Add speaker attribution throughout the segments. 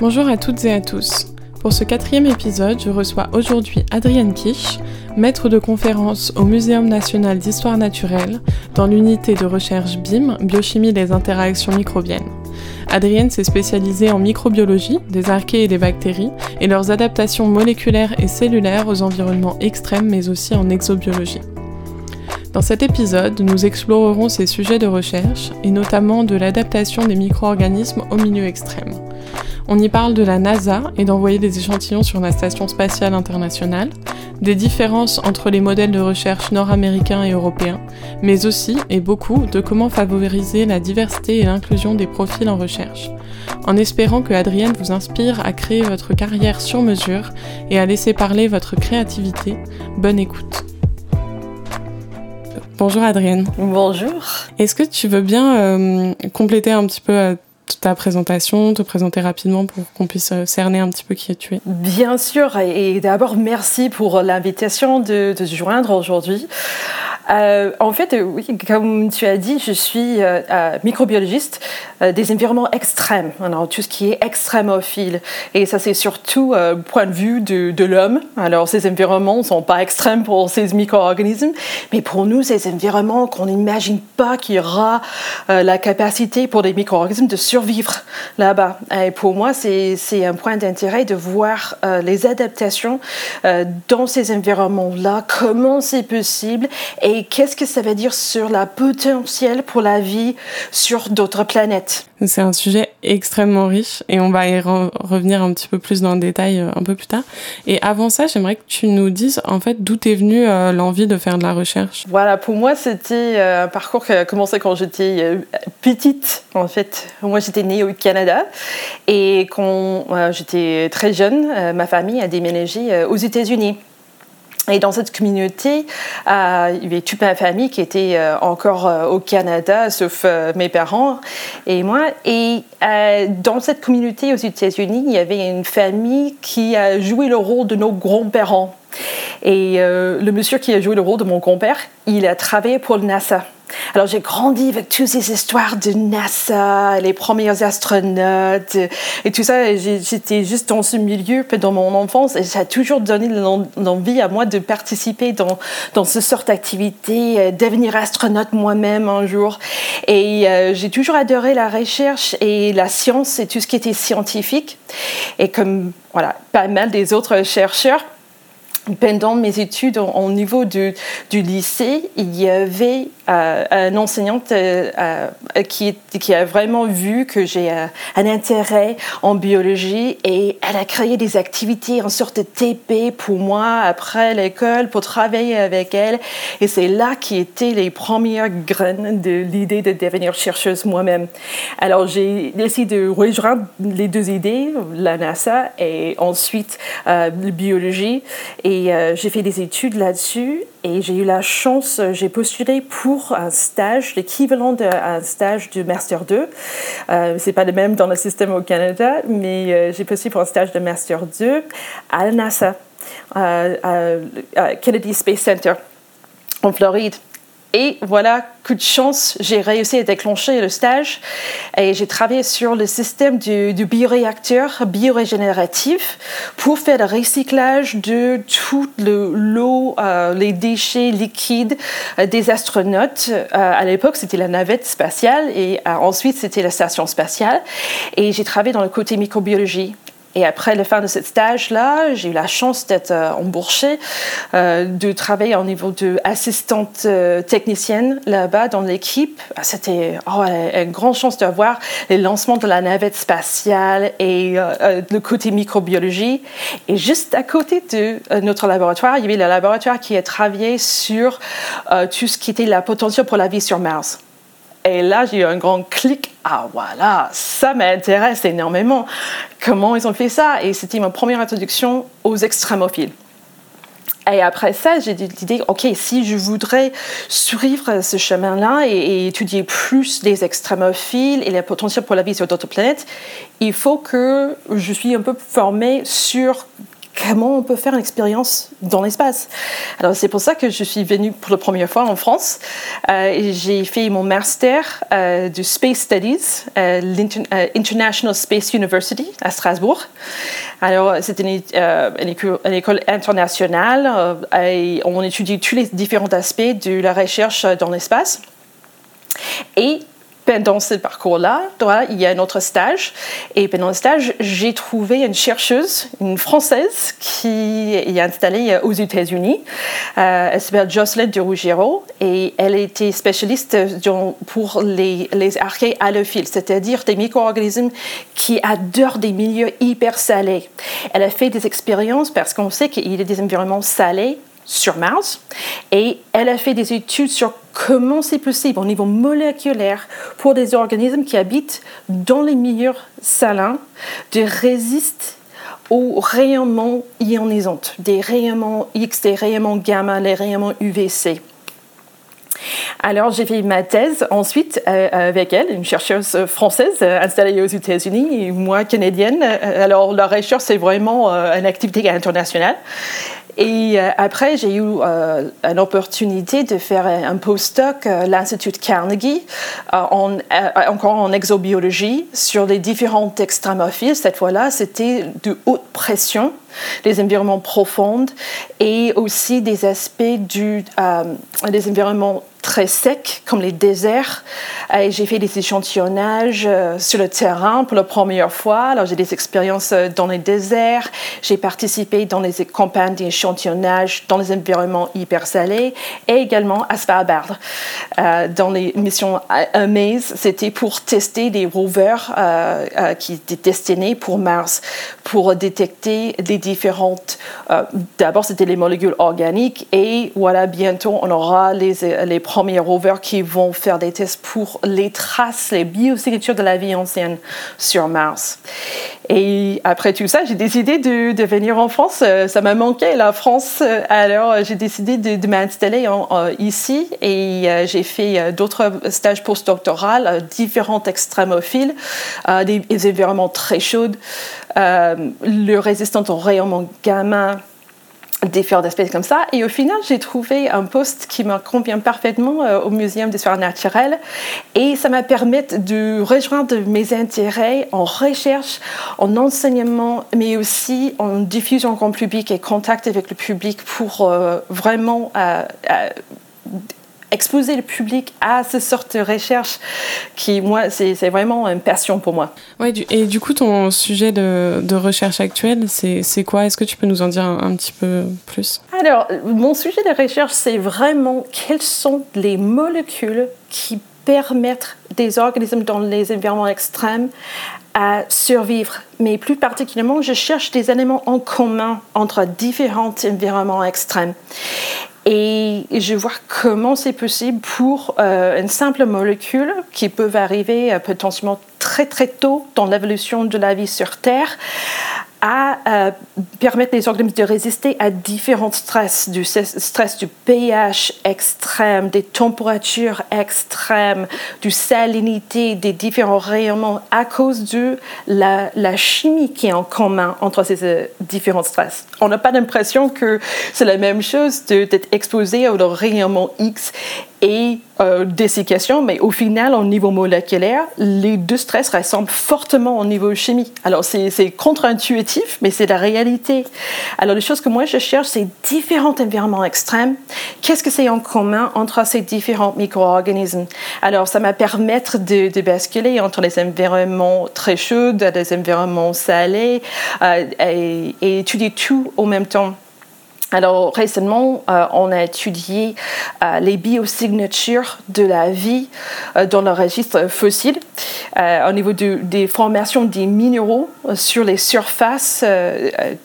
Speaker 1: Bonjour à toutes et à tous. Pour ce quatrième épisode, je reçois aujourd'hui Adrienne Kisch, maître de conférence au Muséum national d'histoire naturelle dans l'unité de recherche BIM, biochimie des interactions microbiennes. Adrienne s'est spécialisée en microbiologie des archées et des bactéries et leurs adaptations moléculaires et cellulaires aux environnements extrêmes mais aussi en exobiologie. Dans cet épisode, nous explorerons ces sujets de recherche et notamment de l'adaptation des micro-organismes au milieu extrême. On y parle de la NASA et d'envoyer des échantillons sur la Station spatiale internationale, des différences entre les modèles de recherche nord-américains et européens, mais aussi, et beaucoup, de comment favoriser la diversité et l'inclusion des profils en recherche, en espérant que Adrienne vous inspire à créer votre carrière sur mesure et à laisser parler votre créativité. Bonne écoute. Bonjour Adrienne.
Speaker 2: Bonjour.
Speaker 1: Est-ce que tu veux bien euh, compléter un petit peu euh, ta présentation, te présenter rapidement pour qu'on puisse euh, cerner un petit peu qui tu es.
Speaker 2: Bien sûr, et d'abord merci pour l'invitation de, de se joindre aujourd'hui. Euh, en fait, euh, oui, comme tu as dit, je suis euh, microbiologiste des environnements extrêmes, alors tout ce qui est extrémophile. Et ça, c'est surtout point de vue de, de l'homme. Alors, ces environnements ne sont pas extrêmes pour ces micro-organismes, mais pour nous, ces environnements qu'on n'imagine pas qu'il y aura la capacité pour des micro-organismes de survivre là-bas. Et pour moi, c'est un point d'intérêt de voir les adaptations dans ces environnements-là, comment c'est possible et et qu'est-ce que ça veut dire sur la potentiel pour la vie sur d'autres planètes?
Speaker 1: C'est un sujet extrêmement riche et on va y revenir un petit peu plus dans le détail euh, un peu plus tard. Et avant ça, j'aimerais que tu nous dises en fait d'où est venue euh, l'envie de faire de la recherche?
Speaker 2: Voilà, pour moi, c'était euh, un parcours qui a commencé quand j'étais petite. En fait, moi, j'étais née au Canada et quand j'étais très jeune, ma famille a déménagé aux États-Unis. Et dans cette communauté, euh, il y avait toute ma famille qui était euh, encore euh, au Canada, sauf mes parents et moi. Et dans cette communauté aux États-Unis, il y avait une famille qui a joué le rôle de nos grands-parents. Et le monsieur qui a joué le rôle de mon grand-père, il a travaillé pour le NASA. Alors j'ai grandi avec toutes ces histoires de NASA, les premiers astronautes et tout ça. J'étais juste dans ce milieu dans mon enfance et ça a toujours donné l'envie à moi de participer dans, dans ce sort d'activité, euh, devenir astronaute moi-même un jour. Et euh, j'ai toujours adoré la recherche et la science et tout ce qui était scientifique. Et comme voilà, pas mal des autres chercheurs, pendant mes études au niveau du, lycée, il y avait euh, une enseignante euh, euh, qui, a vraiment vu que j'ai un intérêt en biologie et elle a créé des activités en sorte de TP pour moi après l'école pour travailler avec elle. Et c'est là qui étaient les premières graines de l'idée de devenir chercheuse moi-même. Alors j'ai décidé de rejoindre les deux idées, la NASA et ensuite la biologie. Et euh, j'ai fait des études là-dessus et j'ai eu la chance, euh, j'ai postulé pour un stage, l'équivalent d'un stage de Master 2. Euh, c'est pas le même dans le système au Canada, mais euh, j'ai postulé pour un stage de Master 2 à la NASA, à Kennedy Space Center en Floride. Et voilà, coup de chance, j'ai réussi à déclencher le stage et j'ai travaillé sur le système du, bioréacteur biorégénératif pour faire le recyclage de tout l'eau, euh, les déchets liquides euh, des astronautes. Euh, à l'époque, c'était la navette spatiale et ensuite, c'était la station spatiale. Et j'ai travaillé dans le côté microbiologie. Et après la fin de ce stage-là, j'ai eu la chance d'être euh, embauchée, euh, de travailler au niveau d'assistante euh, technicienne là-bas dans l'équipe. Ah, c'était oh, une grande chance d'avoir les lancements de la navette spatiale et le côté microbiologie. Et juste à côté de notre laboratoire, il y avait le laboratoire qui a travaillé sur tout ce qui était la potentiel pour la vie sur Mars. Et là, j'ai eu un grand clic. Ah voilà, ça m'intéresse énormément. Comment ils ont fait ça? Et c'était ma première introduction aux extrémophiles. Et après ça, j'ai l'idée, OK, si je voudrais suivre ce chemin-là et, étudier plus les extrémophiles et les potentiels pour la vie sur d'autres planètes, il faut que je suis un peu formée sur comment on peut faire une expérience dans l'espace. Alors c'est pour ça que je suis venue pour la première fois en France. Euh, j'ai fait mon master euh, de Space Studies à l'International Space University à Strasbourg. Alors c'est une, une, école internationale et on étudie tous les différents aspects de la recherche dans l'espace. Dans ce parcours-là, il y a un autre stage. Et pendant le stage, j'ai trouvé une chercheuse, une Française, qui est installée aux États-Unis. Euh, elle s'appelle Jocelyn de Ruggiero et elle était spécialiste pour les, les archées halophiles, c'est-à-dire des micro-organismes qui adorent des milieux hyper salés. Elle a fait des expériences parce qu'on sait qu'il y a des environnements salés sur Mars et elle a fait des études sur comment c'est possible au niveau moléculaire pour des organismes qui habitent dans les milieux salins de résister aux rayonnements ionisants, des rayonnements X, des rayonnements gamma, les rayonnements UVC. Alors j'ai fait ma thèse ensuite euh, avec elle, une chercheuse française euh, installée aux États-Unis et moi canadienne. Euh, alors la recherche c'est vraiment une activité internationale. Et euh, après, j'ai eu euh, une opportunité de faire un postdoc à l'Institut Carnegie, en, encore en exobiologie, sur les différents extramophiles. Cette fois-là, c'était de haute pression, des environnements profonds et aussi des aspects euh, des environnements très secs, comme les déserts. Et j'ai fait des échantillonnages euh, sur le terrain pour la première fois. Alors, j'ai des expériences euh, dans les déserts. J'ai participé dans les campagnes d'échantillonnage dans les environnements hyper salés et également à Svalbard. Euh, dans les missions Amaze, c'était pour tester des rovers qui étaient destinés pour Mars, pour détecter les différentes. D'abord, c'était les molécules organiques et voilà, bientôt, on aura les, les premiers rovers qui vont faire des tests pour les traces, les biosignatures de la vie ancienne sur Mars. Et après tout ça, j'ai décidé de, venir en France. Euh, ça m'a manqué, la France. Alors, j'ai décidé de, m'installer ici et euh, j'ai fait euh, d'autres stages postdoctoraux, différents extrémophiles, des, des environnements très chauds, le résistant au rayonnement gamma, différents aspects comme ça. Et au final, j'ai trouvé un poste qui me convient parfaitement euh, au Muséum d'histoire naturelle. Et ça m'a permis de rejoindre mes intérêts en recherche, en enseignement, mais aussi en diffusion grand public et contact avec le public pour euh, vraiment euh, exposer le public à ce sorte de recherche qui, moi, c'est vraiment une passion pour moi.
Speaker 1: Ouais, et du coup, ton sujet de, de recherche actuel, c'est quoi? Est-ce que tu peux nous en dire un, petit peu plus?
Speaker 2: Alors, mon sujet de recherche, c'est vraiment quelles sont les molécules qui permettent des organismes dans les environnements extrêmes à survivre. Mais plus particulièrement, je cherche des éléments en commun entre différents environnements extrêmes. Et je vois comment c'est possible pour euh, une simple molécule qui peut arriver euh, potentiellement très très tôt dans l'évolution de la vie sur Terre à euh, permettre les organismes de résister à différents stress, du stress du pH extrême, des températures extrêmes, du salinité, des différents rayonnements à cause de la, la chimie qui est en commun entre ces euh, différents stress. On n'a pas l'impression que c'est la même chose d'être exposé au rayonnement X et euh, mais au final, au niveau moléculaire, les deux stress ressemblent fortement au niveau chimie. Alors, c'est contre-intuitif, mais c'est la réalité. Alors, les choses que moi je cherche, c'est différents environnements extrêmes. Qu'est-ce que c'est en commun entre ces différents micro-organismes? Alors, ça m'a permis de, basculer entre les environnements très chauds, des environnements salés, euh, et, et étudier tout au même temps. Alors récemment, euh, on a étudié euh, les biosignatures de la vie euh, dans le registre fossile au niveau des formations des minéraux sur les surfaces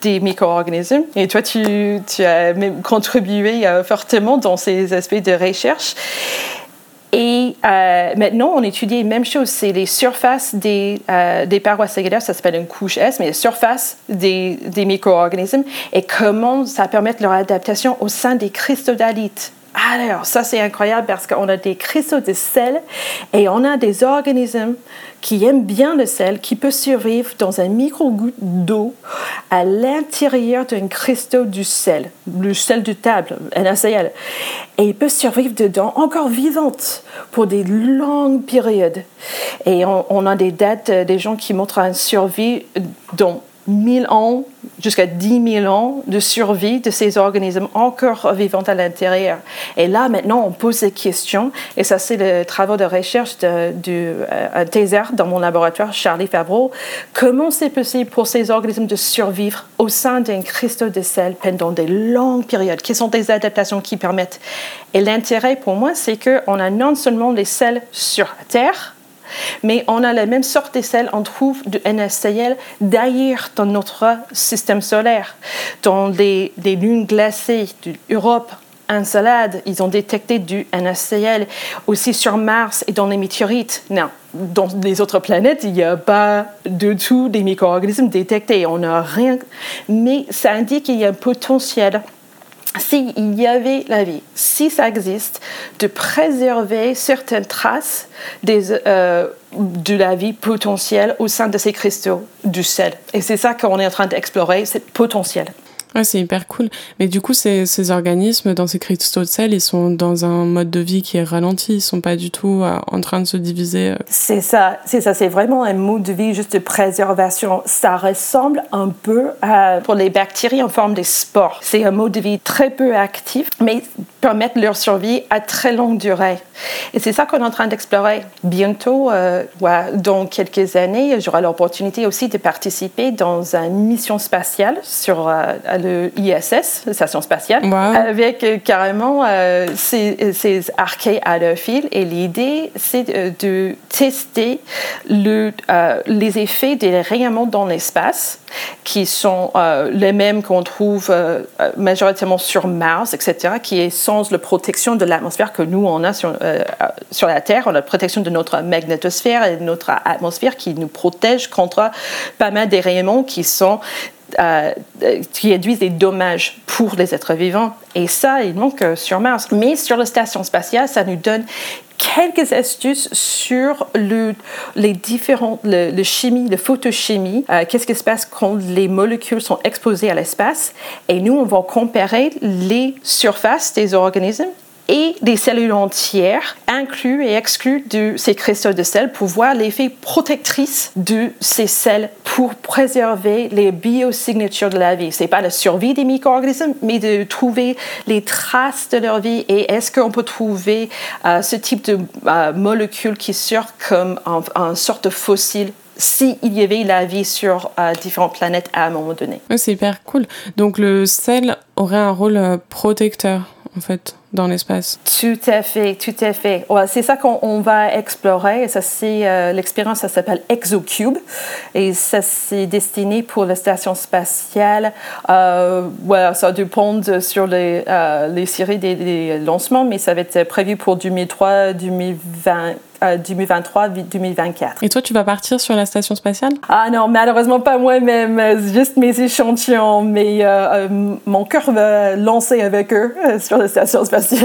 Speaker 2: des micro-organismes. Et toi, tu, tu as même contribué fortement dans ces aspects de recherche. Et euh, maintenant, on étudie la même chose, c'est les surfaces des, euh, des parois cellulaires, ça s'appelle une couche S, mais les surfaces des, des micro-organismes et comment ça permet leur adaptation au sein des cristaux alors ça c'est incroyable parce qu'on a des cristaux de sel et on a des organismes qui aiment bien le sel, qui peuvent survivre dans un micro-goutte d'eau à l'intérieur d'un cristaux du sel, le sel de table, NaCl. Et ils peuvent survivre dedans encore vivantes pour des longues périodes. Et on, a des dates, euh, des gens qui montrent une survie dans 1000 ans jusqu'à 10 000 ans de survie de ces organismes encore vivants à l'intérieur. Et là, maintenant, on pose des questions, et ça, c'est le travail de recherche de, de euh, dans mon laboratoire, Charlie Favreau. Comment c'est possible pour ces organismes de survivre au sein d'un cristaux de sel pendant des longues périodes Quelles sont des adaptations qui permettent? Et l'intérêt pour moi, c'est qu'on a non seulement les sels sur Terre, mais on a la même sorte de sel, on trouve du NaCl d'ailleurs dans notre système solaire. Dans les, lunes glacées d'Europe, Encelade, ils ont détecté du NaCl aussi sur Mars et dans les météorites. Non, dans les autres planètes, il n'y a pas du tout des micro-organismes détectés. On n'a rien. Mais ça indique qu'il y a un potentiel s'il y avait la vie, si ça existe, de préserver certaines traces euh, de la vie potentielle au sein de ces cristaux du sel. Et c'est ça qu'on est en train d'explorer, c'est potentiel.
Speaker 1: Ouais, c'est hyper cool. Mais du coup, ces, ces, organismes, dans ces cristaux de sel, ils sont dans un mode de vie qui est ralenti. Ils sont pas du tout euh, en train de se diviser. Euh.
Speaker 2: C'est ça, c'est ça. C'est vraiment un mode de vie juste de préservation. Ça ressemble un peu pour les bactéries en forme de spores. C'est un mode de vie très peu actif, mais permettent leur survie à très longue durée. Et c'est ça qu'on est en train d'explorer. Bientôt, euh, dans quelques années, j'aurai l'opportunité aussi de participer dans une mission spatiale sur le ISS, station spatiale, avec euh, carrément euh, ces, ces arcades à leur fil. Et l'idée, c'est de, tester le, euh, les effets des rayonnements dans l'espace, qui sont les mêmes qu'on trouve majoritairement sur Mars, etc., qui est sans la protection de l'atmosphère que nous, on a sur, sur la Terre. On a la protection de notre magnétosphère et de notre atmosphère qui nous protège contre pas mal des rayonnements qui sont euh, qui induisent des dommages pour les êtres vivants. Et ça, il manque sur Mars. Mais sur la station spatiale, ça nous donne quelques astuces sur le, les différentes, le, chimie, la photochimie, euh, qu'est-ce qui se passe quand les molécules sont exposées à l'espace. Et nous, on va comparer les surfaces des organismes et des cellules entières inclus et exclus de ces cristaux de sel pour voir l'effet protectrice de ces sels pour préserver les biosignatures de la vie. C'est pas la survie des micro-organismes, mais de trouver les traces de leur vie et est-ce qu'on peut trouver euh, ce type de euh, molécules qui sortent comme un, sorte de fossile s'il y avait la vie sur euh, différentes planètes à un moment donné?
Speaker 1: c'est hyper cool. Donc le sel aurait un rôle protecteur en fait dans l'espace.
Speaker 2: Tout à fait, tout à fait. c'est ça qu'on va explorer. Et ça, c'est euh, l'expérience, ça s'appelle ExoCube. Et ça, c'est destiné pour la station spatiale. Euh, ça dépend sur les, euh, les séries des, des, lancements, mais ça va être prévu pour 2003, 2020. 2023-2024.
Speaker 1: Et toi, tu vas partir sur la station spatiale?
Speaker 2: Ah non, malheureusement pas moi-même, juste mes échantillons, mais mon cœur va lancer avec eux sur la station spatiale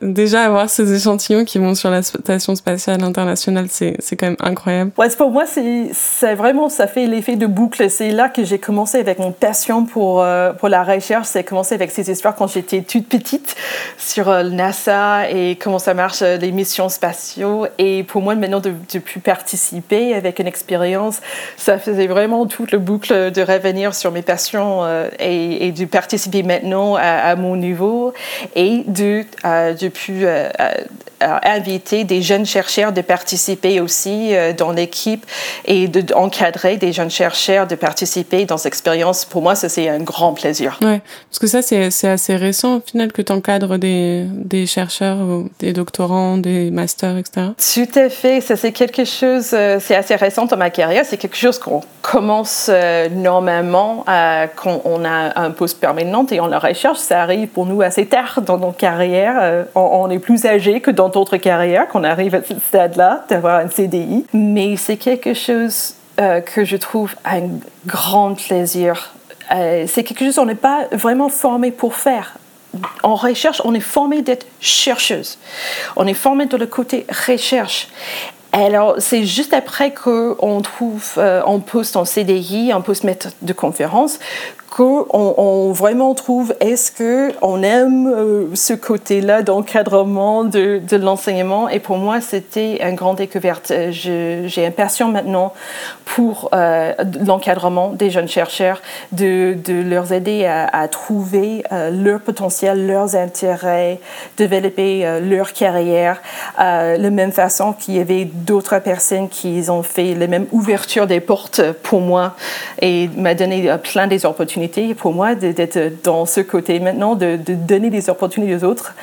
Speaker 1: Déjà, avoir ces échantillons qui vont sur la station spatiale internationale, c'est quand même incroyable.
Speaker 2: Ouais, pour moi, c'est vraiment, ça fait l'effet de boucle. C'est là que j'ai commencé avec mon passion pour, euh, pour la recherche. C'est commencé avec ces histoires quand j'étais toute petite sur euh, NASA et comment ça marche, euh, les missions spatiaux. Et pour moi, maintenant, de, de plus participer avec une expérience, ça faisait vraiment toute la boucle de revenir sur mes passions et, et, de participer maintenant à, à mon niveau. Et de, euh, de euh, euh, inviter des jeunes chercheurs de participer aussi dans l'équipe et d'encadrer des jeunes chercheurs de participer dans cette expérience. Pour moi, ça, c'est un grand plaisir.
Speaker 1: Ouais, parce que ça, c'est assez récent au final que tu encadres des, des quand des doctorants, des masters, etc.
Speaker 2: Tout à fait. Ça, c'est quelque chose, c'est assez récent dans ma carrière. C'est quelque chose qu'on commence normalement quand on a un poste permanent et on la recherche. Ça arrive pour nous assez tard dans nos carrières. Euh, on, est plus âgé que dans d'autres carrières, qu'on arrive à ce stade-là, d'avoir un CDI. Mais c'est quelque chose euh, que je trouve un grand plaisir. Euh, c'est quelque chose qu'on n'est pas vraiment formé pour faire en recherche, on est formé d'être chercheuse. On est formé de le côté recherche. Alors, c'est juste après qu'on trouve euh, en poste en CDI, en poste maître de conférence, qu'on on vraiment trouve est-ce qu'on aime euh, ce côté-là d'encadrement de, de l'enseignement? Et pour moi, c'était une grande découverte. J'ai une passion maintenant pour euh, l'encadrement des jeunes chercheurs, de, de leur aider à, à trouver euh, leur potentiel, leurs intérêts, développer leur carrière, de la même façon qu'il y avait d'autres personnes qui ont fait la même ouverture des portes pour moi et m'a donné plein des opportunités pour moi d'être dans ce côté maintenant, de, donner des opportunités aux autres.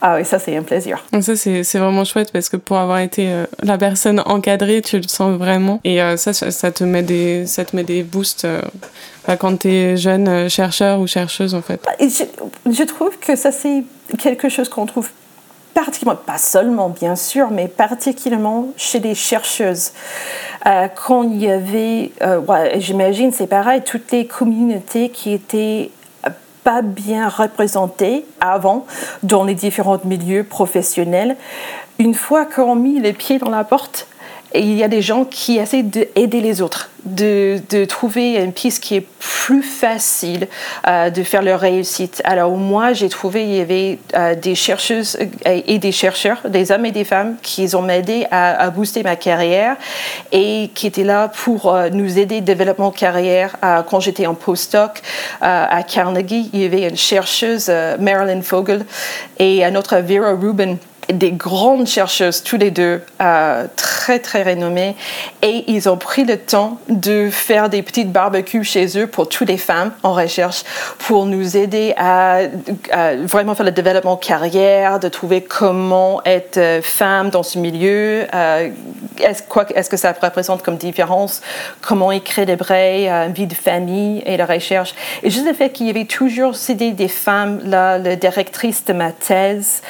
Speaker 2: Ah oui, ça, c'est un plaisir.
Speaker 1: Donc ça, c'est vraiment chouette parce que pour avoir été euh, la personne encadrée, tu le sens vraiment. Et euh, ça, ça, te met des, ça te met des boosts euh, bah, quand tu es jeune chercheur ou chercheuse, en fait.
Speaker 2: je, je trouve que ça, c'est quelque chose qu'on trouve particulièrement, pas seulement bien sûr, mais particulièrement chez les chercheuses. Euh, quand il y avait, euh, j'imagine c'est pareil, toutes les communautés qui étaient pas bien représentées avant dans les différents milieux professionnels, une fois qu'on mis les pieds dans la porte, il y a des gens qui essaient d'aider les autres de, trouver une piste qui est plus facile euh, de faire leur réussite. Alors moi, j'ai trouvé il y avait euh, des chercheuses euh, et des chercheurs, des hommes et des femmes, qui ont m'aidé à, booster ma carrière et qui étaient là pour nous aider développement de carrière. quand j'étais en postdoc à Carnegie, il y avait une chercheuse, Marilyn Fogel, et un autre Vera Rubin des grandes chercheuses, tous les deux, euh, très très renommées, et ils ont pris le temps de faire des petites barbecues chez eux pour toutes les femmes en recherche, pour nous aider à, vraiment faire le développement carrière, de trouver comment être euh, femme dans ce milieu, euh, est-ce, quoi, est-ce que ça représente comme différence, comment braies, une vie de famille et la recherche. Et juste le fait qu'il y avait toujours des, des femmes, là, la directrice de ma thèse,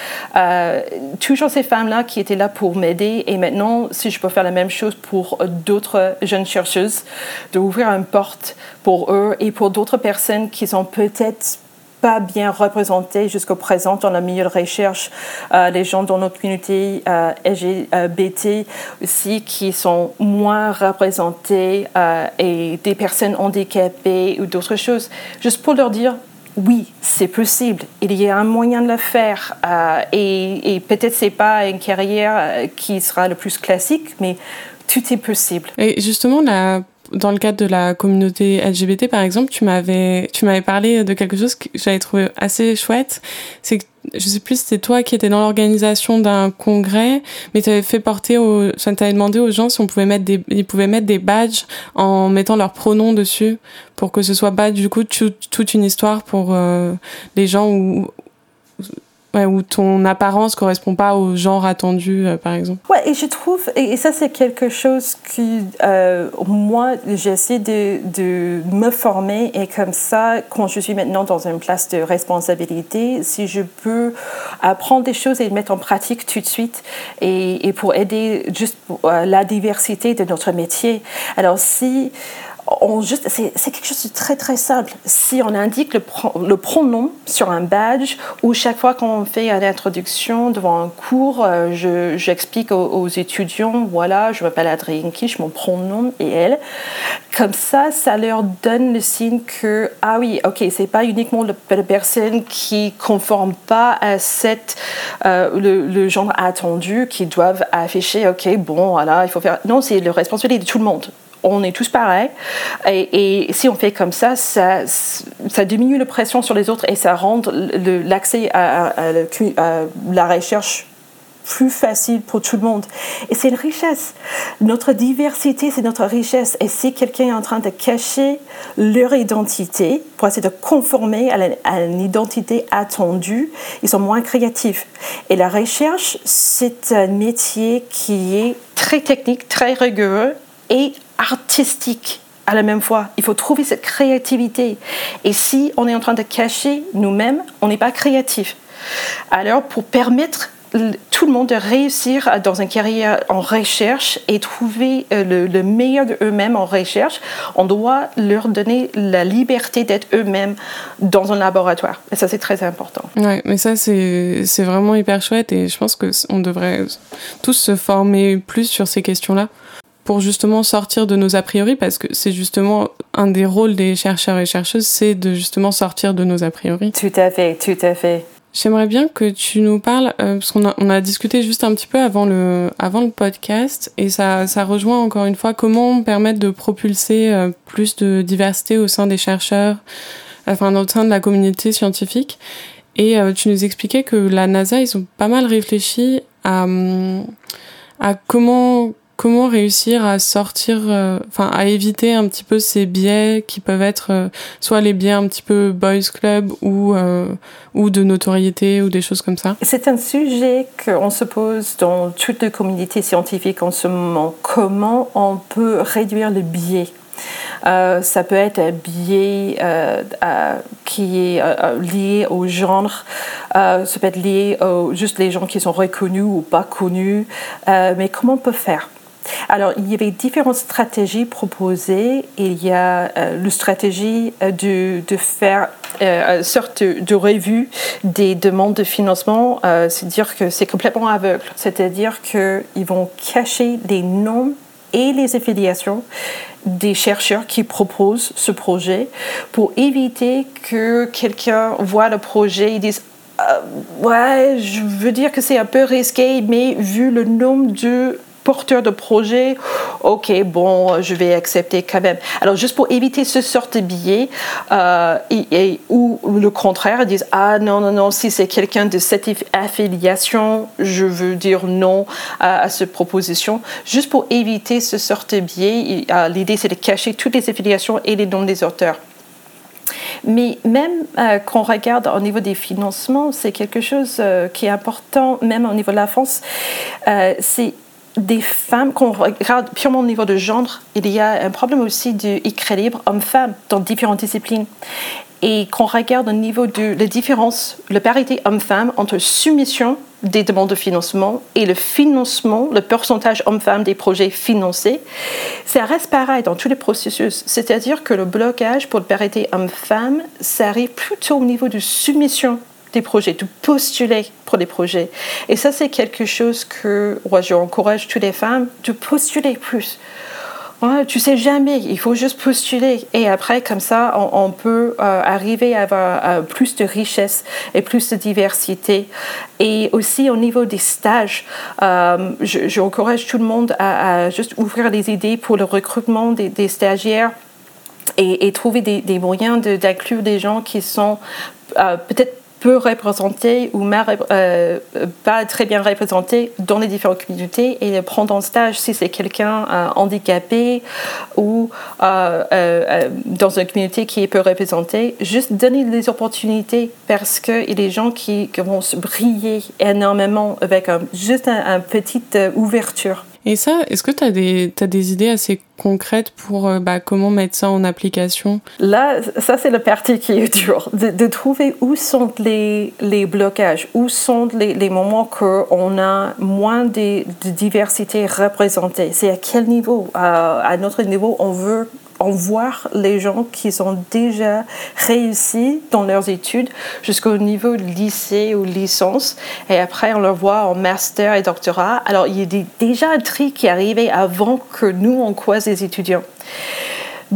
Speaker 2: toujours ces femmes-là qui étaient là pour m'aider. Et maintenant, si je peux faire la même chose pour d'autres jeunes chercheuses, d'ouvrir une porte pour eux et pour d'autres personnes qui sont peut-être pas bien représentées jusqu'au présent dans le milieu de recherche, euh, les gens dans notre communauté euh, LGBT aussi qui sont moins représentés euh, et des personnes handicapées ou d'autres choses, juste pour leur dire oui, c'est possible. Il y a un moyen de le faire. Euh, et, et peut-être c'est pas une carrière euh, qui sera le plus classique, mais tout est possible.
Speaker 1: Et justement, la dans le cadre de la communauté LGBT, par exemple, tu m'avais, tu m'avais parlé de quelque chose que j'avais trouvé assez chouette. C'est que, je sais plus c'était toi qui étais dans l'organisation d'un congrès, mais tu avais fait porter au, tu avais demandé aux gens si on pouvait mettre des, ils pouvaient mettre des badges en mettant leurs pronoms dessus pour que ce soit badge, du coup, toute une histoire pour euh, les gens où, Ouais, où ton apparence correspond pas au genre attendu, euh, par exemple.
Speaker 2: Ouais, et je trouve, et, ça c'est quelque chose qui, euh, moi, j'essaie de, de, me former et comme ça, quand je suis maintenant dans une place de responsabilité, si je peux apprendre des choses et les mettre en pratique tout de suite et, et pour aider juste euh, la diversité de notre métier. Alors si c'est quelque chose de très très simple. Si on indique le, pronom sur un badge ou chaque fois qu'on fait une introduction devant un cours, euh, j'explique aux, étudiants, voilà, je m'appelle Adrien Kish, mon pronom est elle. Comme ça, ça leur donne le signe que, ah oui, ok, c'est pas uniquement la personne qui conforme pas à cette, euh, le, genre attendu qui doivent afficher, ok, bon, voilà, il faut faire. Non, c'est le responsabilité de tout le monde on est tous pareils. Et, si on fait comme ça, ça, diminue la pression sur les autres et ça rend l'accès à, la recherche plus facile pour tout le monde. Et c'est une richesse. Notre diversité, c'est notre richesse. Et si quelqu'un est en train de cacher leur identité pour essayer de conformer à, une identité attendue, ils sont moins créatifs. Et la recherche, c'est un métier qui est très technique, très rigoureux et artistique à la même fois. Il faut trouver cette créativité. Et si on est en train de cacher nous-mêmes, on n'est pas créatif. Alors, pour permettre tout le monde de réussir dans une carrière en recherche et trouver le, le meilleur d'eux-mêmes en recherche, on doit leur donner la liberté d'être eux-mêmes dans un laboratoire. Et ça, c'est très important.
Speaker 1: Ouais, mais ça, c'est vraiment hyper chouette et je pense qu'on devrait tous se former plus sur ces questions-là pour justement sortir de nos a priori, parce que c'est justement un des rôles des chercheurs et chercheuses, c'est de justement sortir de nos a priori.
Speaker 2: Tout à fait, tout à fait.
Speaker 1: J'aimerais bien que tu nous parles, euh, parce qu'on a, on a discuté juste un petit peu avant le, avant le podcast, et ça, ça rejoint encore une fois comment permettre de propulser euh, plus de diversité au sein des chercheurs, enfin au sein de la communauté scientifique. Et euh, tu nous expliquais que la NASA, ils ont pas mal réfléchi à, à comment comment réussir à sortir, euh, enfin à éviter un petit peu ces biais qui peuvent être euh, soit les biais un petit peu boys club ou euh, ou de notoriété ou des choses comme ça?
Speaker 2: C'est un sujet qu'on se pose dans toute la communauté scientifique en ce moment. Comment on peut réduire le biais? Ça peut être un biais qui est lié au genre, ça peut être lié aux juste les gens qui sont reconnus ou pas connus, mais comment on peut faire? Alors, il y avait différentes stratégies proposées. Il y a euh, la stratégie euh, de, de faire euh, une sorte de revue des demandes de financement, c'est-à-dire que c'est complètement aveugle. C'est-à-dire qu'ils vont cacher les noms et les affiliations des chercheurs qui proposent ce projet pour éviter que quelqu'un voit le projet et dise ouais, je veux dire que c'est un peu risqué, mais vu le nombre de porteur de projet, ok, bon, je vais accepter quand même. Alors, juste pour éviter ce sort de biais, euh, et, ou le contraire, ils disent, ah non, non, non, si c'est quelqu'un de cette affiliation, je veux dire non à, cette proposition. Juste pour éviter ce sort de biais, euh, l'idée c'est de cacher toutes les affiliations et les noms des auteurs. Mais même euh, quand on regarde au niveau des financements, c'est quelque chose qui est important, même au niveau de la France. c'est des femmes, qu'on regarde purement au niveau de genre, il y a un problème aussi d'équilibre homme-femme dans différentes disciplines. Et qu'on regarde au niveau de la différence, la parité homme-femme entre soumission des demandes de financement et le financement, le pourcentage homme-femme des projets financés, ça reste pareil dans tous les processus. C'est-à-dire que le blocage pour la parité homme-femme, ça arrive plutôt au niveau de soumission des projets, de postuler pour des projets. Et ça, c'est quelque chose que moi, j'encourage toutes les femmes de postuler plus. Ouais, tu sais jamais, il faut juste postuler. Et après, comme ça, on, peut euh, arriver à avoir euh, plus de richesse et plus de diversité. Et aussi au niveau des stages, euh, j'encourage tout le monde à, juste ouvrir les idées pour le recrutement des, stagiaires. Et, trouver des, des moyens d'inclure des gens qui sont peut-être peu représenté ou euh, pas très bien représenté dans les différentes communautés et le prendre en stage si c'est quelqu'un euh, handicapé ou euh, dans une communauté qui est peu représentée. Juste donner des opportunités parce qu'il y a des gens qui, vont se briller énormément avec juste une un petite ouverture.
Speaker 1: Et ça, est-ce que tu as des, as des idées assez concrètes pour euh, bah, comment mettre ça en application?
Speaker 2: Là, ça c'est la partie qui est dure, de, trouver où sont les, les blocages, où sont les, les moments qu'on a moins de, de, diversité représentée. C'est à quel niveau, à notre niveau, on veut en voir les gens qui ont déjà réussi dans leurs études jusqu'au niveau lycée ou licence. Et après, on le voit en master et doctorat. Alors, il y a déjà un tri qui est arrivé avant que nous, on croise les étudiants.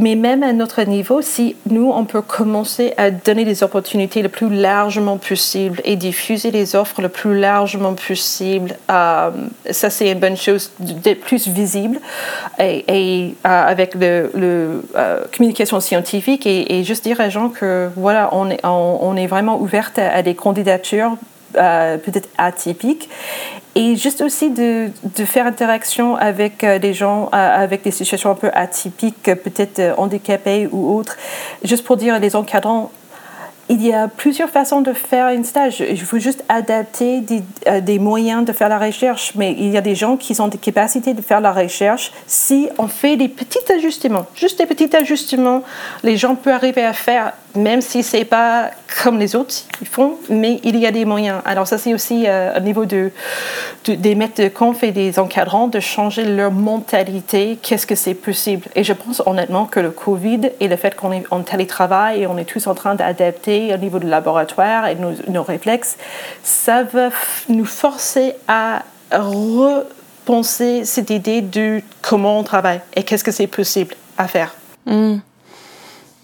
Speaker 2: Mais même à notre niveau, si nous, on peut commencer à donner des opportunités le plus largement possible et diffuser les offres le plus largement possible, euh, ça c'est une bonne chose d'être plus visible et, euh, avec le, euh, communication scientifique et, juste dire aux gens que voilà, on, est vraiment ouverte à, des candidatures peut-être atypiques et juste aussi de, de faire interaction avec euh, des gens euh, avec des situations un peu atypiques, peut-être euh, handicapés ou autres, juste pour dire les encadrants, il y a plusieurs façons de faire un stage. Il faut juste adapter des, des, moyens de faire la recherche, mais il y a des gens qui ont des capacités de faire la recherche. Si on fait des petits ajustements, juste des petits ajustements, les gens peuvent arriver à faire même si c'est pas comme les autres ils font, mais il y a des moyens. Alors ça c'est aussi euh, au niveau de, des maîtres de conf et des encadrants de changer leur mentalité, qu'est-ce que c'est possible. Et je pense honnêtement que le Covid et le fait qu'on est en télétravail et on est tous en train d'adapter au niveau du laboratoire et nos, nos réflexes, ça va nous forcer à repenser cette idée de comment on travaille et qu'est-ce que c'est possible à faire.
Speaker 1: Mmh.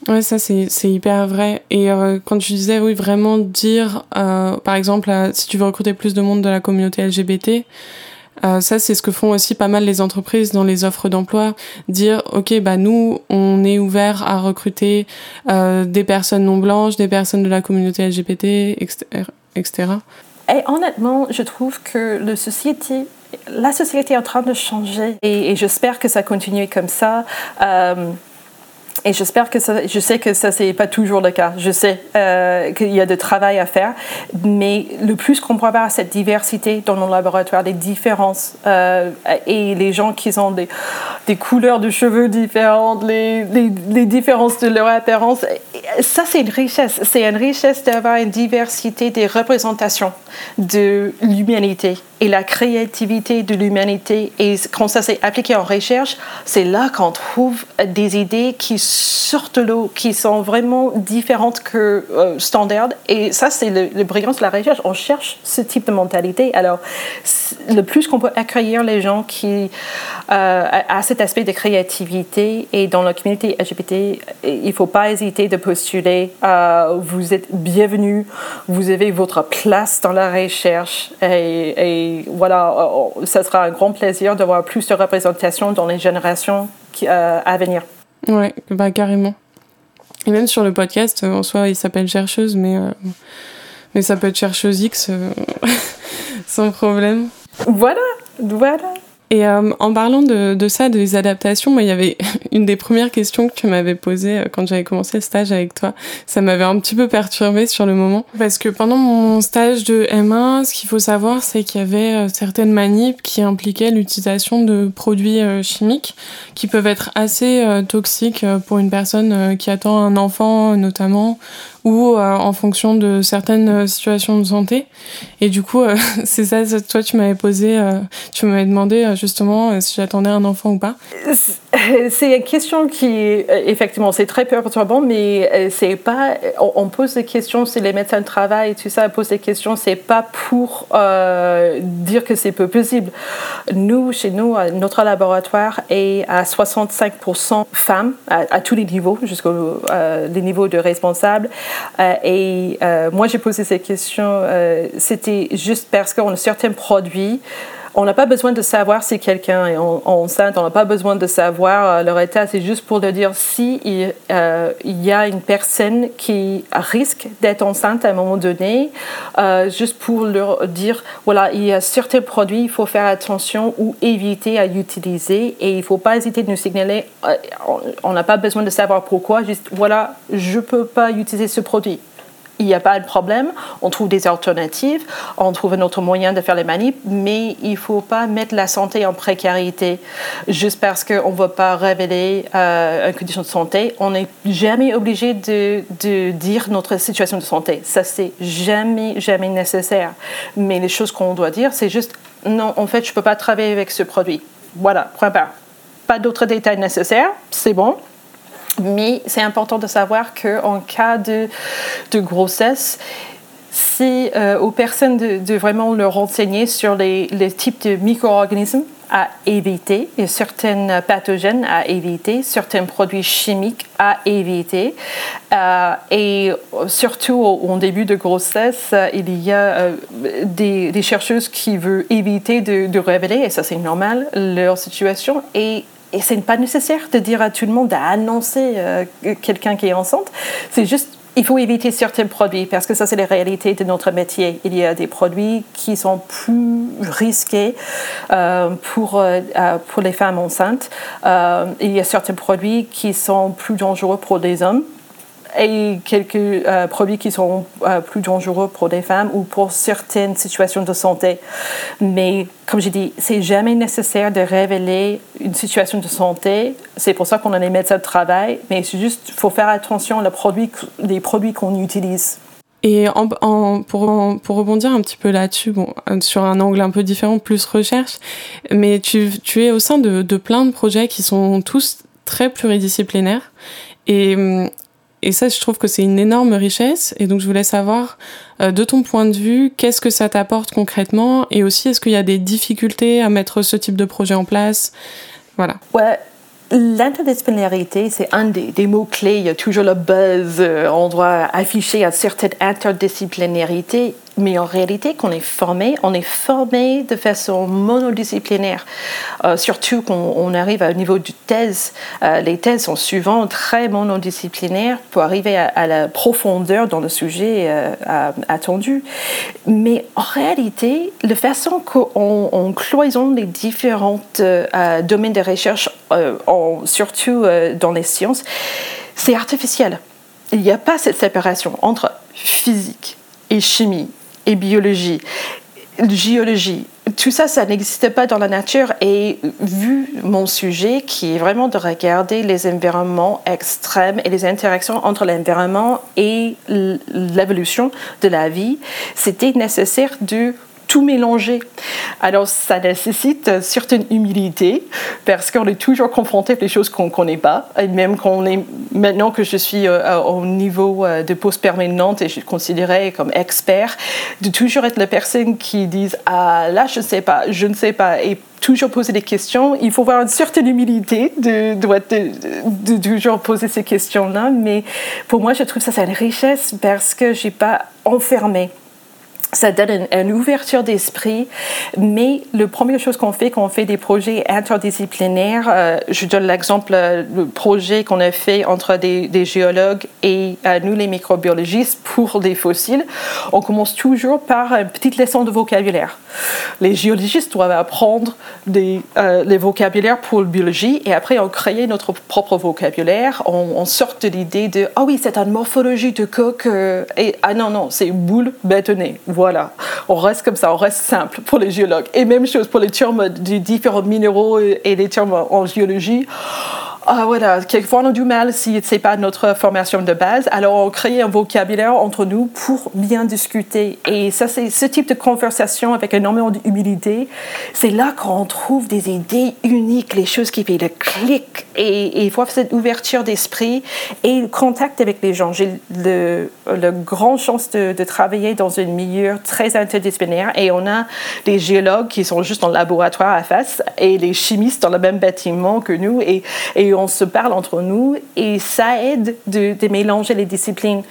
Speaker 1: Ouais, ça c'est hyper vrai. Et euh, quand tu disais, oui, vraiment dire, euh, par exemple, si tu veux recruter plus de monde de la communauté LGBT, euh, ça c'est ce que font aussi pas mal les entreprises dans les offres d'emploi. Dire, ok, bah nous, on est ouvert à recruter des personnes non blanches, des personnes de la communauté LGBT, etc.
Speaker 2: Et honnêtement, je trouve que le société la société est en train de changer et, et j'espère que ça continue comme ça. Euh, et j'espère que ça, je sais que ça, c'est pas toujours le cas. Je sais euh, qu'il y a de travail à faire. Mais le plus qu'on peut avoir cette diversité dans nos laboratoires, des différences, euh, et les gens qui ont des, couleurs de cheveux différentes, les, les, les différences de leur apparence, ça, c'est une richesse. C'est une richesse d'avoir une diversité des représentations de l'humanité et la créativité de l'humanité. Et quand ça s'est appliqué en recherche, c'est là qu'on trouve des idées qui sortent de l'eau, qui sont vraiment différentes que euh, standard. Et ça, c'est le, le brillance de la recherche. On cherche ce type de mentalité. Alors, le plus qu'on peut accueillir les gens qui euh, à cet aspect de créativité et dans la communauté LGBT, il ne faut pas hésiter de postuler. Euh, vous êtes bienvenus, vous avez votre place dans la recherche et, voilà, euh, ça sera un grand plaisir d'avoir plus de représentation dans les générations qui, à venir.
Speaker 1: Ouais, bah carrément. Et même sur le podcast, en soi, il s'appelle chercheuse, mais, mais ça peut être chercheuse X sans problème.
Speaker 2: Voilà, voilà.
Speaker 1: Et euh, en parlant de, de, ça, des adaptations, moi, il y avait une des premières questions que tu m'avais posées euh, quand j'avais commencé le stage avec toi. Ça m'avait un petit peu perturbée sur le moment. Parce que pendant mon stage de M1, ce qu'il faut savoir, c'est qu'il y avait euh, certaines manips qui impliquaient l'utilisation de produits chimiques qui peuvent être assez toxiques pour une personne qui attend un enfant, notamment, ou euh, en fonction de certaines euh, situations de santé. Et du coup, euh, c'est ça, toi, tu m'avais posé, tu m'avais demandé justement si j'attendais un enfant ou pas.
Speaker 2: C'est une question qui, effectivement, c'est très perturbant, mais c'est pas. On pose des questions, c'est les médecins de travail et tout ça, pose des questions, c'est pas pour dire que c'est peu possible. Nous, chez nous, notre laboratoire est à 65% femmes à, tous les niveaux, jusqu'au les niveaux de responsables. Euh, et euh, moi, j'ai posé ces questions, euh, c'était juste parce qu'on a certains produits on n'a pas besoin de savoir si quelqu'un est enceinte, on n'a pas besoin de savoir leur état, c'est juste pour le dire si il, y a une personne qui risque d'être enceinte à un moment donné, juste pour leur dire, voilà, il y a certains produits, il faut faire attention ou éviter à utiliser et il ne faut pas hésiter de nous signaler, on n'a pas besoin de savoir pourquoi, juste, voilà, je ne peux pas utiliser ce produit il n'y a pas de problème, on trouve des alternatives, on trouve un autre moyen de faire les manips, mais il ne faut pas mettre la santé en précarité juste parce qu'on ne veut pas révéler euh, une condition de santé. On n'est jamais obligé de, de, dire notre situation de santé. Ça, c'est jamais, jamais nécessaire. Mais les choses qu'on doit dire, c'est juste, non, en fait, je ne peux pas travailler avec ce produit. Voilà, point barre. Pas d'autres détails nécessaires, c'est bon. Mais c'est important de savoir qu'en cas de, de grossesse, c'est euh, aux personnes de, vraiment leur renseigner sur les, les types de micro-organismes à éviter, et certains pathogènes à éviter, certains produits chimiques à éviter. Euh, et surtout au, début de grossesse, il y a euh, des, des, chercheuses qui veulent éviter de, de révéler, et ça c'est normal, leur situation. Et et ce n'est pas nécessaire de dire à tout le monde d'annoncer euh, quelqu'un qui est enceinte. C'est juste il faut éviter certains produits parce que ça, c'est la réalité de notre métier. Il y a des produits qui sont plus risqués euh, pour, euh, pour les femmes enceintes. il y a certains produits qui sont plus dangereux pour les hommes. Et quelques produits qui sont plus dangereux pour les femmes ou pour certaines situations de santé. Mais comme j'ai dit, c'est jamais nécessaire de révéler une situation de santé. C'est pour ça qu'on a les médecins de travail, mais c'est juste, faut faire attention aux produits, les produits qu'on utilise.
Speaker 1: Et en, pour, pour, rebondir un petit peu là-dessus, bon, sur un angle un peu différent, plus recherche, mais tu, tu es au sein de, de, plein de projets qui sont tous très pluridisciplinaires. Et, et ça, je trouve que c'est une énorme richesse. Et donc, je voulais savoir, euh, de ton point de vue, qu'est-ce que ça t'apporte concrètement? Et aussi, est-ce qu'il y a des difficultés à mettre ce type de projet en place? Voilà.
Speaker 2: Ouais, L'interdisciplinarité, c'est un des, mots-clés. Il y a toujours le buzz. Euh, on doit afficher une certaine interdisciplinarité mais en réalité, quand on est formé, on est formé de façon monodisciplinaire. Euh, surtout quand on arrive au niveau du thèse, euh, les thèses sont souvent très monodisciplinaires pour arriver à, la profondeur dans le sujet euh, attendu. Mais en réalité, la façon qu'on on cloisonne les différents domaines de recherche, surtout dans les sciences, c'est artificiel. Il n'y a pas cette séparation entre physique et chimie et biologie, géologie. Tout ça, ça n'existait pas dans la nature. Et vu mon sujet, qui est vraiment de regarder les environnements extrêmes et les interactions entre l'environnement et l'évolution de la vie, c'était nécessaire de tout mélanger. Alors, ça nécessite une certaine humilité parce qu'on est toujours confronté à des choses qu'on ne connaît pas. Et même qu'on est, maintenant que je suis euh, au niveau euh, de poste permanente et je suis considérée comme expert, de toujours être la personne qui dit Ah, là, je ne sais pas, je ne sais pas. Et toujours poser des questions. Il faut avoir une certaine humilité de, de, de, toujours poser ces questions-là. Mais pour moi, je trouve ça, c'est une richesse parce que je n'ai pas enfermé ça donne une, ouverture d'esprit, mais la première chose qu'on fait quand on fait des projets interdisciplinaires, euh, je donne l'exemple, euh, le projet qu'on a fait entre des, géologues et euh, nous les microbiologistes pour des fossiles, on commence toujours par une petite leçon de vocabulaire. Les géologistes doivent apprendre des, les vocabulaires pour la biologie et après on crée notre propre vocabulaire, on, sort de l'idée de ah oui c'est une morphologie de coque et ah non non c'est boule bétonnée. Voilà, on reste comme ça, on reste simple pour les géologues. Et même chose pour les termes des différents minéraux et les termes en géologie. Ah, voilà, quelquefois on a du mal si ce n'est pas notre formation de base. Alors on crée un vocabulaire entre nous pour bien discuter. Et ça, c'est ce type de conversation avec énormément d'humilité. C'est là qu'on trouve des idées uniques, les choses qui font le clic. Et, il faut cette ouverture d'esprit et le contact avec les gens. J'ai le, le grand chance de, travailler dans un milieu très interdisciplinaire et on a des géologues qui sont juste le laboratoire à face et les chimistes dans le même bâtiment que nous. On se parle entre nous et ça aide de, mélanger les disciplines.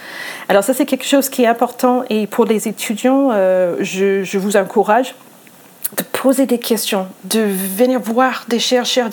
Speaker 2: Alors ça, c'est quelque chose qui est important. Et pour les étudiants, euh, je, vous encourage de poser des questions, de venir voir des chercheurs,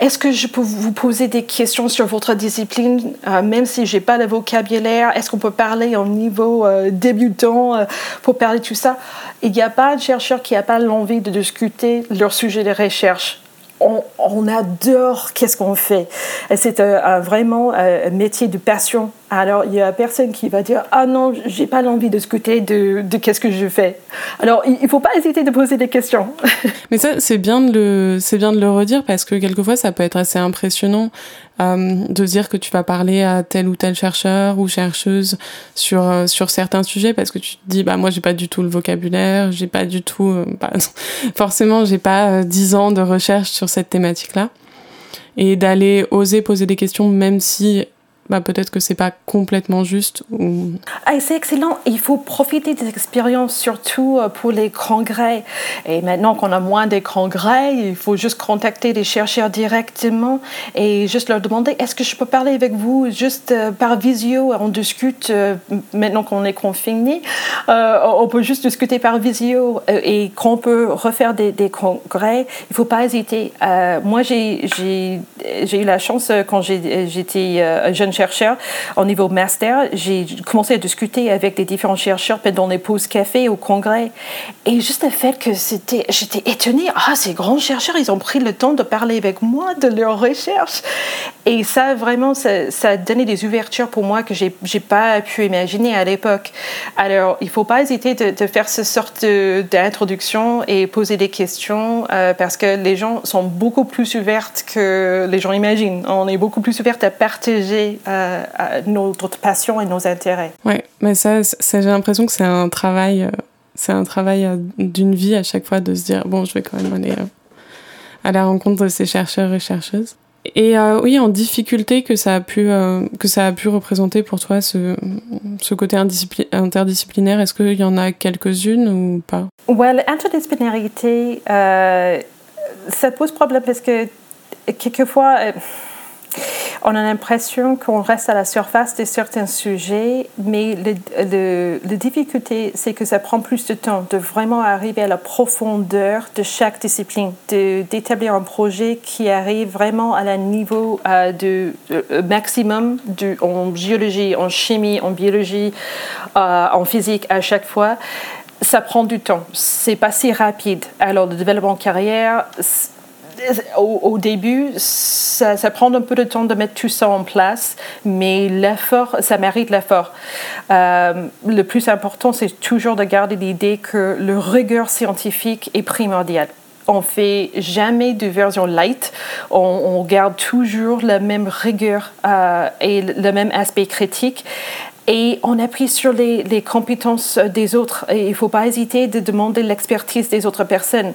Speaker 2: est-ce que je peux vous poser des questions sur votre discipline, euh, même si j'ai pas le vocabulaire, est-ce qu'on peut parler au niveau euh, débutant pour parler de tout ça? Il n'y a pas de chercheur qui n'a pas l'envie de discuter leur sujet de recherche on, adore qu'est-ce qu'on fait. C'est vraiment un métier de passion. Alors, il y a personne qui va dire Ah non, j'ai pas l'envie de discuter de, de qu'est-ce que je fais. Alors, il ne faut pas hésiter de poser des questions.
Speaker 1: Mais ça, c'est bien, de le, c'est bien de le redire parce que quelquefois, ça peut être assez impressionnant euh, de dire que tu vas parler à tel ou tel chercheur ou chercheuse sur, euh, sur certains sujets parce que tu te dis Bah, moi, j'ai pas du tout le vocabulaire, j'ai pas du tout. Euh, bah, forcément, j'ai pas dix ans de recherche sur cette thématique-là. Et d'aller oser poser des questions, même si bah, peut-être que c'est pas complètement juste. Ou...
Speaker 2: Ah, c'est excellent. Il faut profiter des expériences, surtout euh, pour les congrès. Et maintenant qu'on a moins des congrès, il faut juste contacter les chercheurs directement et juste leur demander est-ce que je peux parler avec vous juste euh, par visio? On discute euh, maintenant qu'on est confiné. on peut juste discuter par visio et qu'on peut refaire des, des congrès. Il faut pas hésiter. moi, j'ai eu la chance quand j'étais jeune chercheurs au niveau master, j'ai commencé à discuter avec des différents chercheurs pendant les pauses café au congrès. Et juste le fait que j'étais étonnée, ah, ces grands chercheurs, ils ont pris le temps de parler avec moi de leurs recherches. Et ça, vraiment, ça, ça, a donné des ouvertures pour moi que j'ai n'ai pas pu imaginer à l'époque. Alors, il ne faut pas hésiter de, faire ce sorte d'introduction et poser des questions euh, parce que les gens sont beaucoup plus ouvertes que les gens imaginent. On est beaucoup plus ouvertes à partager euh, notre passion et nos intérêts.
Speaker 1: Oui, mais ça, ça j'ai l'impression que c'est un travail, euh, c'est un travail d'une vie à chaque fois de se dire bon, je vais quand même aller à la rencontre de ces chercheurs et chercheuses. Et euh, oui, en difficulté que ça a pu, euh, que ça a pu représenter pour toi ce, ce côté interdisciplinaire, est-ce qu'il y en a quelques-unes ou pas?
Speaker 2: Ouais, l'interdisciplinarité, euh, ça pose problème parce que quelquefois, on a l'impression qu'on reste à la surface de certains sujets, mais la difficulté, c'est que ça prend plus de temps de vraiment arriver à la profondeur de chaque discipline, d'établir un projet qui arrive vraiment à un niveau euh, de, euh, maximum en géologie, en chimie, en biologie, euh, en physique à chaque fois ça prend du temps. C'est pas si rapide. Alors, le développement de carrière, au, début, ça, prend un peu de temps de mettre tout ça en place, mais l'effort, ça mérite l'effort. Euh, le plus important, c'est toujours de garder l'idée que le rigueur scientifique est primordial on fait jamais de version light. On, garde toujours la même rigueur euh, et le même aspect critique. Et on appuie sur les, compétences des autres. Et il ne faut pas hésiter de demander l'expertise des autres personnes.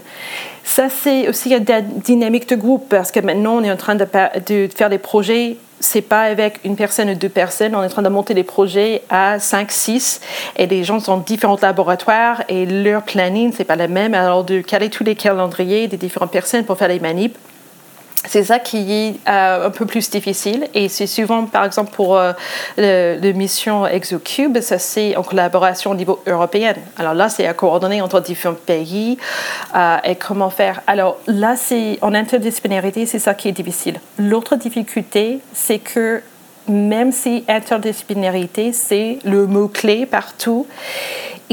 Speaker 2: Ça, c'est aussi une dynamique de groupe parce que maintenant, on est en train de, de faire des projets c'est pas avec une personne ou deux personnes. On est en train de monter des projets à 5, 6 et les gens sont dans différents laboratoires et leur planning, c'est pas le même. Alors, de caler tous les calendriers des différentes personnes pour faire les manips, c'est ça qui est euh, un peu plus difficile et c'est souvent, par exemple, pour euh, le, mission ExoCube, ça c'est en collaboration au niveau européen. Alors là, c'est à coordonner entre différents pays euh, et comment faire. Alors là, c'est en interdisciplinarité, c'est ça qui est difficile. L'autre difficulté, c'est que même si interdisciplinarité, c'est le mot-clé partout,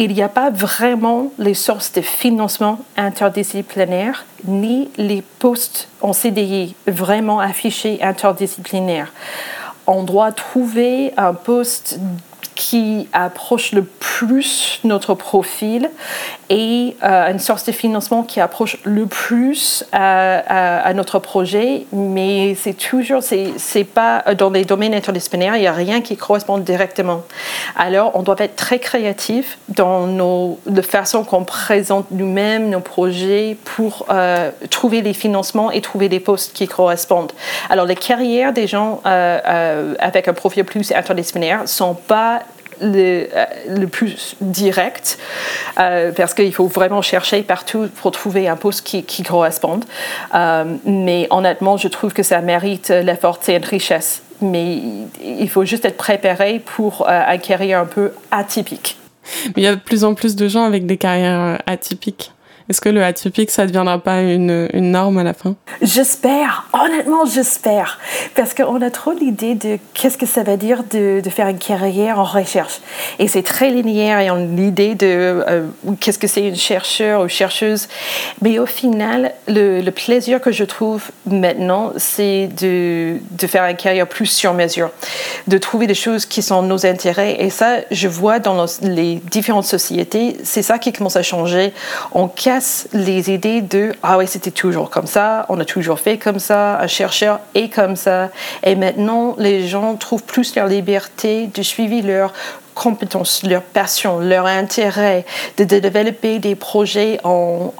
Speaker 2: il n'y a pas vraiment les sources de financement interdisciplinaires ni les postes en CDI vraiment affichés interdisciplinaires. On doit trouver un poste qui approche le plus notre profil et euh, une source de financement qui approche le plus à, notre projet, mais c'est toujours, c'est pas dans les domaines interdisciplinaires, il n'y a rien qui correspond directement. Alors, on doit être très créatif dans nos, la façon qu'on présente nous-mêmes nos projets pour euh, trouver les financements et trouver des postes qui correspondent. Alors, les carrières des gens euh, avec un profil plus interdisciplinaire sont pas le, euh, le plus direct, euh, parce qu'il faut vraiment chercher partout pour trouver un poste qui, qui corresponde. Euh, mais honnêtement, je trouve que ça mérite l'effort et une richesse. Mais il faut juste être préparé pour carrière un peu atypique.
Speaker 1: il y a de plus en plus de gens avec des carrières atypiques. Est-ce que le atypique, ça ne deviendra pas une, une, norme à la fin?
Speaker 2: J'espère, honnêtement, j'espère. Parce qu'on a trop l'idée de qu'est-ce que ça veut dire de, de, faire une carrière en recherche. Et c'est très linéaire et on a l'idée de euh, qu'est-ce que c'est une chercheur ou chercheuse. Mais au final, le, le plaisir que je trouve maintenant, c'est de, de, faire une carrière plus sur mesure, de trouver des choses qui sont nos intérêts. Et ça, je vois dans les différentes sociétés, c'est ça qui commence à changer. On casse les idées de ah oui c'était toujours comme ça, on a toujours fait comme ça, un chercheur est comme ça, et maintenant les gens trouvent plus leur liberté de suivre leur compétences, leur passion, leur intérêt de, développer des projets en,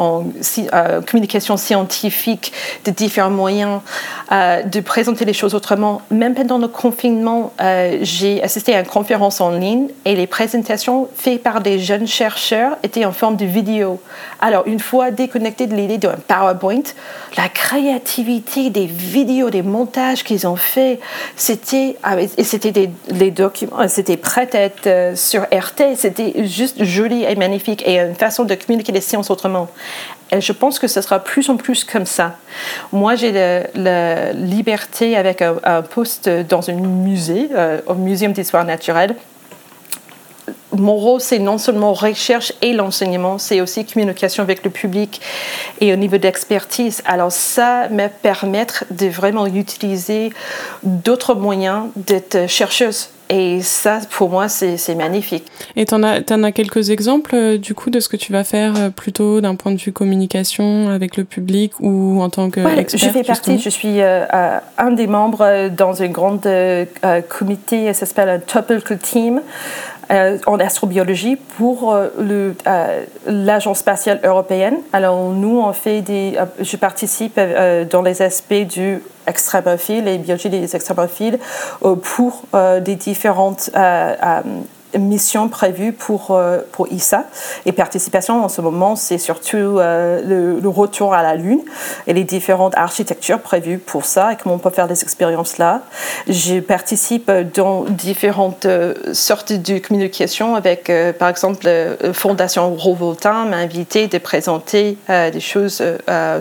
Speaker 2: euh, communication scientifique, de différents moyens, euh, de présenter les choses autrement. Même pendant le confinement, euh, j'ai assisté à une conférence en ligne et les présentations faites par des jeunes chercheurs étaient en forme de vidéo. Alors, une fois déconnecté de l'idée d'un PowerPoint, la créativité des vidéos, des montages qu'ils ont fait, c'était, ah, et des, documents, c'était prêt à être euh, sur RT, c'était juste joli et magnifique et une façon de communiquer les sciences autrement. Et je pense que ce sera plus en plus comme ça. Moi, j'ai la liberté avec un, poste dans un musée, euh, au Muséum d'histoire naturelle. mon rôle, c'est non seulement recherche et l'enseignement, c'est aussi communication avec le public et au niveau d'expertise. Alors ça me permet de vraiment utiliser d'autres moyens d'être chercheuse et ça, pour moi, c'est magnifique.
Speaker 1: Et tu en, as, en as quelques exemples, euh, du coup, de ce que tu vas faire euh, plutôt d'un point de vue communication avec le public ou en tant qu'expert
Speaker 2: Je fais partie, je suis euh, un des membres dans un grand comité, ça s'appelle un Topical Team. Euh, en astrobiologie pour euh, euh, l'Agence spatiale européenne. Alors nous, on fait des, je participe dans les aspects du extrémophile et biologie des extrémophiles pour des différentes mission prévue pour, euh, pour ISA. Et participation en ce moment, c'est surtout euh, le, retour à la Lune et les différentes architectures prévues pour ça et comment on peut faire des expériences là. Je participe dans différentes euh, sortes de communication avec, par exemple, la Fondation Rovotin m'a invité de présenter des choses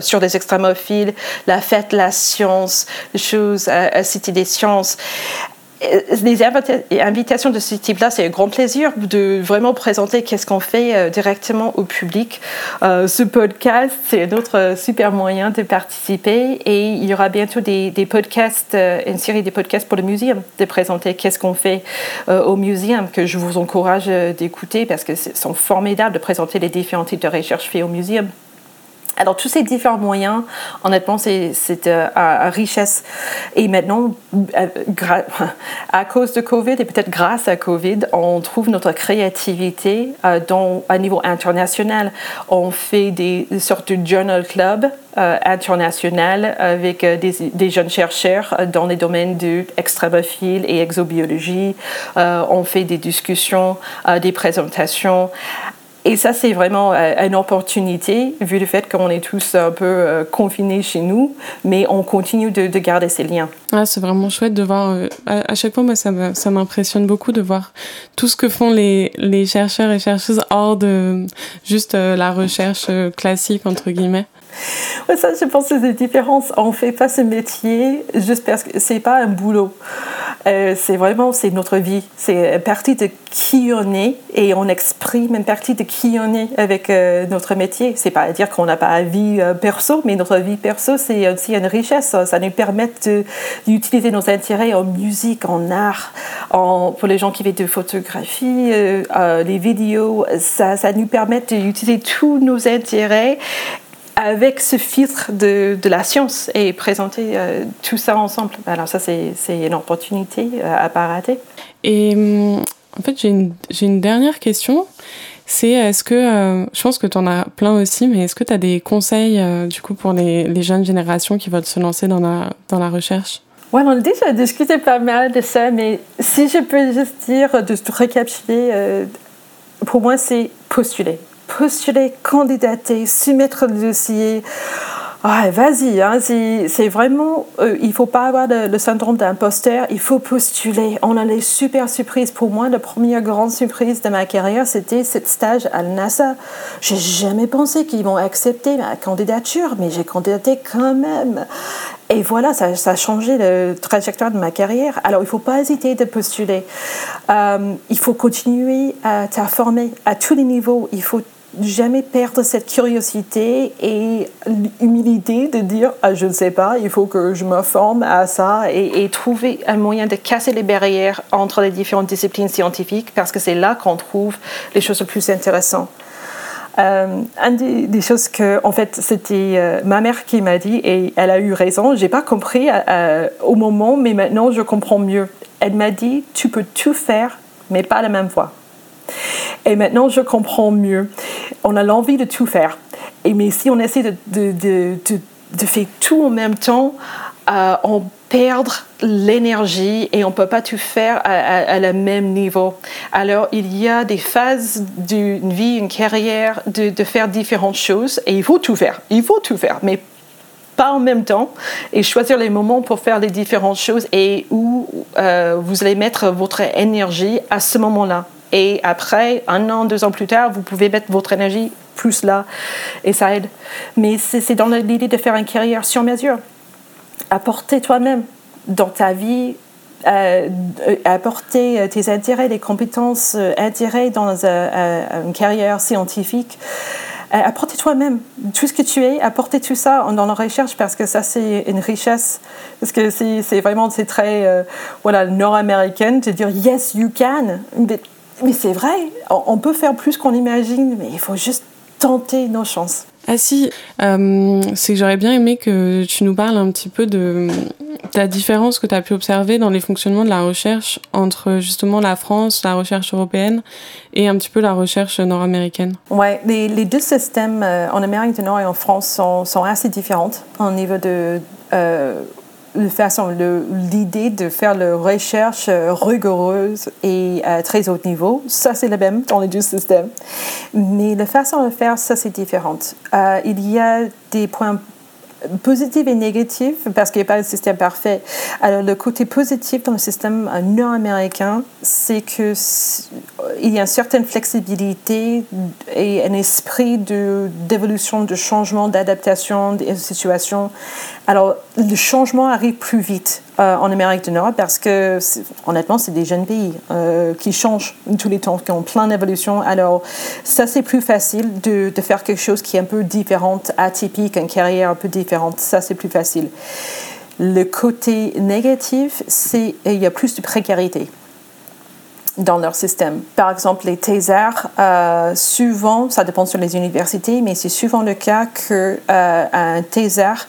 Speaker 2: sur les extrémophiles, la fête, la science, des choses à Cité des sciences les invitations de ce type-là, c'est un grand plaisir de vraiment présenter qu'est-ce qu'on fait euh, directement au public. Euh, ce podcast, c'est euh, super moyen de participer et il y aura bientôt des, podcasts, une série de podcasts pour le muséum, de présenter qu'est-ce qu'on fait au muséum, que je vous encourage d'écouter parce que ce sont formidables de présenter les différents types de recherches faites au muséum. Alors, tous ces différents moyens, honnêtement, c'est euh, à, richesse. Et maintenant, euh, à cause de Covid et peut-être grâce à Covid, on trouve notre créativité euh, dans, à niveau international. On fait des, sortes de journal club international avec des, jeunes chercheurs dans les domaines de extrémophile et exobiologie. on fait des discussions, des présentations. Et ça, c'est vraiment euh, une opportunité, vu le fait qu'on est tous un peu euh, confinés chez nous, mais on continue de, garder ces liens.
Speaker 1: Ah, c'est vraiment chouette de voir. Euh, à, chaque fois, moi, ça m'impressionne beaucoup de voir tout ce que font les, les chercheurs et chercheuses hors de juste la recherche classique, entre guillemets.
Speaker 2: Ouais, ça, je pense que c'est des différences. On fait pas ce métier juste parce que c'est pas un boulot. Euh, c'est vraiment c'est notre vie. C'est une partie de qui on est et on exprime une partie de qui on est avec euh, notre métier. C'est pas à dire qu'on n'a pas une vie euh, perso, mais notre vie perso, c'est aussi une richesse. Ça nous permet d'utiliser nos intérêts en musique, en art, en, pour les gens qui font de photographie, les vidéos. Ça, ça nous permet d'utiliser tous nos intérêts avec ce filtre de, de, la science et présenter euh, tout ça ensemble. Alors ça, c'est une opportunité euh, à pas rater.
Speaker 1: Et hum, en fait, j'ai une, une, dernière question. C'est est-ce que, euh, je pense que tu en as plein aussi, mais est-ce que tu as des conseils du coup pour les, les, jeunes générations qui veulent se lancer dans la, dans la recherche?
Speaker 2: Ouais, on a déjà discuté pas mal de ça, mais si je peux juste dire, de récapituler, pour moi, c'est postuler postuler, candidater, soumettre le dossier. Vas-y, hein, c'est vraiment, euh, il faut pas avoir le, syndrome d'imposteur, il faut postuler. On a les super surprises. Pour moi, la première grande surprise de ma carrière, c'était ce stage à la NASA. J'ai jamais pensé qu'ils vont accepter ma candidature, mais j'ai candidaté quand même. Et voilà, ça, a changé la trajectoire de ma carrière. Alors, il ne faut pas hésiter de postuler. Euh, il faut continuer à t'informer à tous les niveaux. Il faut jamais perdre cette curiosité et l'humilité de dire ah, je ne sais pas, il faut que je me forme à ça et, trouver un moyen de casser les barrières entre les différentes disciplines scientifiques parce que c'est là qu'on trouve les choses les plus intéressantes. Euh, une des, choses que, en fait, c'était euh, ma mère qui m'a dit, et elle a eu raison, j'ai pas compris euh, au moment, mais maintenant je comprends mieux. Elle m'a dit, tu peux tout faire, mais pas la même fois. Et maintenant, je comprends mieux. On a l'envie de tout faire. Et, mais si on essaie de, de, de, de faire tout en même temps, euh, on perd l'énergie et on ne peut pas tout faire à, le même niveau. Alors, il y a des phases d'une vie, une carrière, de, de, faire différentes choses et il faut tout faire. Il faut tout faire, mais pas en même temps et choisir les moments pour faire les différentes choses et où euh, vous allez mettre votre énergie à ce moment-là. Et après, un an, deux ans plus tard, vous pouvez mettre votre énergie plus là et ça aide. Mais c'est dans l'idée de faire une carrière sur mesure. Apporter toi-même dans ta vie apporter tes intérêts, des compétences, intérêts dans une carrière scientifique. Apporter toi-même tout ce que tu es, apporter tout ça dans la recherche parce que ça c'est une richesse. Parce que c'est vraiment c'est très voilà nord-américaine de dire yes you can. C'est vrai, on peut faire plus qu'on imagine, mais il faut juste tenter nos chances.
Speaker 1: Ah si, euh, c'est que j'aurais bien aimé que tu nous parles un petit peu de la différence que tu as pu observer dans les fonctionnements de la recherche entre justement la France, la recherche européenne et un petit peu la recherche nord-américaine.
Speaker 2: Oui, les, les, deux systèmes euh, en Amérique du Nord et en France sont, sont assez différents au niveau de euh, façon, l'idée de faire la recherche euh, rigoureuse et à très haut niveau, ça c'est le même dans les deux systèmes. Mais la façon de faire, ça c'est différent. Euh, il y a des points positif et négatif parce qu'il n'y a pas de système parfait. Alors le côté positif dans le système nord-américain, c'est que il y a une certaine flexibilité et un esprit d'évolution, de, changement, d'adaptation des situations. Alors le changement arrive plus vite euh, en Amérique du Nord parce que honnêtement, c'est des jeunes pays euh, qui changent tous les temps, qui ont plein d'évolutions. Alors ça, c'est plus facile de, faire quelque chose qui est un peu différent, atypique, une carrière un peu différente. Ça, c'est plus facile. Le côté négatif, c'est qu'il y a plus de précarité dans leur système. Par exemple, les thésards, euh, souvent, ça dépend sur les universités, mais c'est souvent le cas qu'un euh, thésard,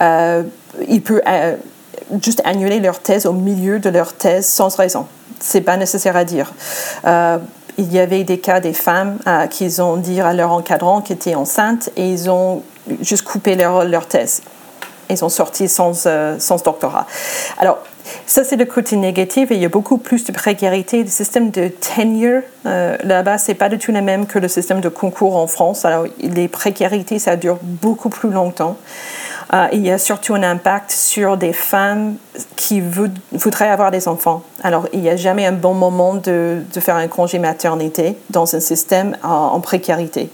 Speaker 2: euh, il peut juste annuler leur thèse au milieu de leur thèse sans raison. C'est pas nécessaire à dire. il y avait des cas des femmes qui ont dit à leur encadrant qu'elles étaient enceintes et ils ont juste coupé leur, leur thèse. Ils sont sortis sans, sans doctorat. Alors, ça, c'est le côté négatif et il y a beaucoup plus de précarité. Le système de tenure euh, là-bas, c'est pas du tout le même que le système de concours en France. Alors, les précarités, ça dure beaucoup plus longtemps. Euh, il y a surtout un impact sur des femmes qui voudraient avoir des enfants. Alors, il n'y a jamais un bon moment de, faire un congé maternité dans un système en précarité.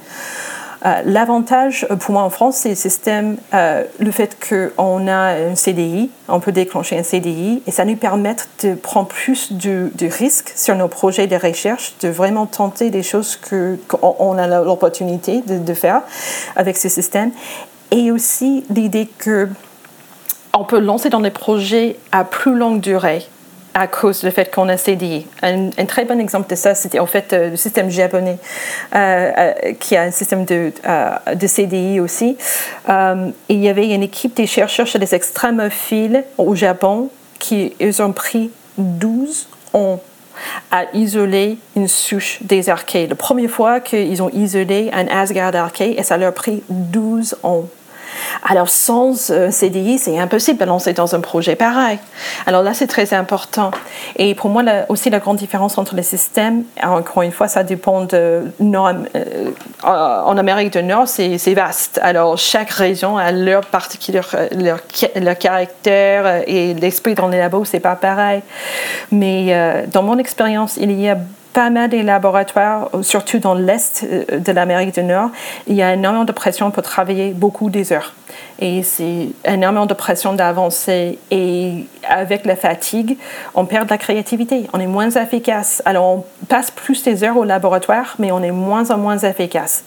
Speaker 2: Euh, l'avantage pour moi en France, c'est le système, euh, le fait qu'on a un CDI, on peut déclencher un CDI et ça nous permet de prendre plus de, risques sur nos projets de recherche, de vraiment tenter des choses qu'on a l'opportunité de, de, faire avec ce système. Et aussi l'idée que on peut lancer dans des projets à plus longue durée à cause du fait qu'on a CDI. Un, très bon exemple de ça, c'était en fait euh, le système japonais, euh, euh, qui a un système de, de CDI aussi. il y avait une équipe des chercheurs chez les extrémophiles au Japon qui ils ont pris 12 ans à isoler une souche des archées. La première fois qu'ils ont isolé un Asgard arché, et ça leur a pris 12 ans. Alors sans euh, CDI, c'est impossible de lancer dans un projet pareil. Alors là, c'est très important. Et pour moi, aussi la grande différence entre les systèmes, encore une fois, ça dépend de... Euh, en Amérique du Nord, c'est vaste. Alors chaque région a leur particulier, leur, leur caractère et l'esprit dans les labos, c'est pas pareil. Mais euh, dans mon expérience, il y a pas mal des laboratoires, surtout dans l'Est euh, de l'Amérique du Nord, il y a énormément de pression pour travailler beaucoup des heures. Et c'est énormément de pression d'avancer. Et avec la fatigue, on perd de la créativité. On est moins efficace. Alors, on passe plus des heures au laboratoire, mais on est moins en moins efficace.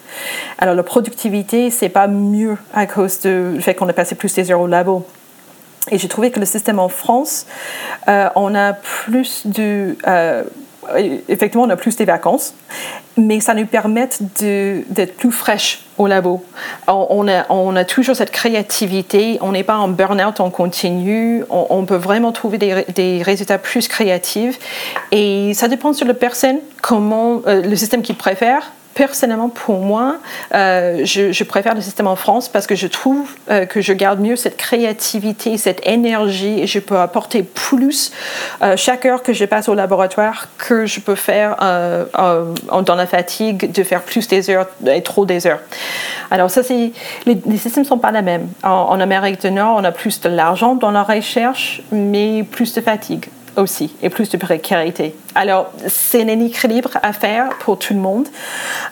Speaker 2: Alors, la productivité, c'est pas mieux à cause du fait qu'on a passé plus des heures au labo. Et j'ai trouvé que le système en France, euh, on a plus de... Euh, effectivement, on a plus des vacances, mais ça nous permet d'être plus fraîches au labo. On a, on a, toujours cette créativité, on n'est pas en burn-out en continu, on, peut vraiment trouver des, des, résultats plus créatifs. Et ça dépend sur la personne, comment, euh, le système qu'il préfère personnellement, pour moi, euh, je, préfère le système en France parce que je trouve euh, que je garde mieux cette créativité, cette énergie et je peux apporter plus euh, chaque heure que je passe au laboratoire que je peux faire dans la fatigue de faire plus des heures et trop des heures. Alors ça, c'est les, systèmes ne sont pas les mêmes. en Amérique du Nord, on a plus de l'argent dans la recherche, mais plus de fatigue aussi et plus de précarité. Alors, c'est un équilibre à faire pour tout le monde,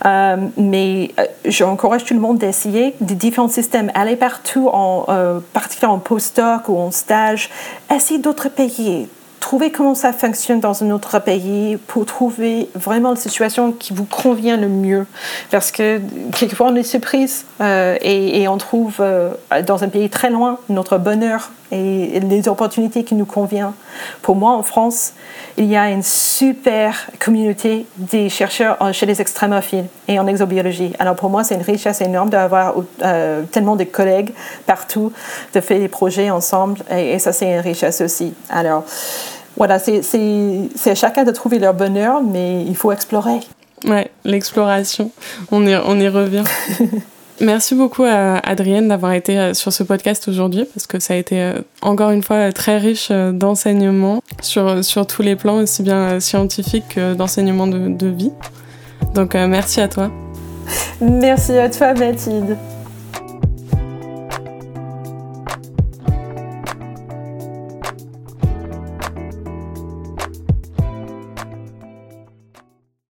Speaker 2: euh, mais euh, j'encourage tout le monde d'essayer des différents systèmes, aller partout, en, euh, particulièrement en post-doc ou en stage, essayer d'autres pays, trouver comment ça fonctionne dans un autre pays, pour trouver vraiment la situation qui vous convient le mieux. Parce que quelquefois on est surprise et, on trouve dans un pays très loin notre bonheur et les opportunités qui nous conviennent. Pour moi, en France, il y a une super communauté des chercheurs chez les extrémophiles et en exobiologie. Alors pour moi, c'est une richesse énorme d'avoir euh, tellement de collègues partout, de faire des projets ensemble et, ça, c'est une richesse aussi. Alors voilà, c'est à chacun de trouver leur bonheur, mais il faut explorer.
Speaker 1: Ouais, l'exploration, on y, on y revient. Merci beaucoup à Adrienne d'avoir été euh, sur ce podcast aujourd'hui parce que ça a été euh, encore une fois très riche euh, d'enseignements sur, sur tous les plans, aussi bien scientifiques que d'enseignement de, de vie. Donc merci à toi.
Speaker 2: Merci à toi Mathilde.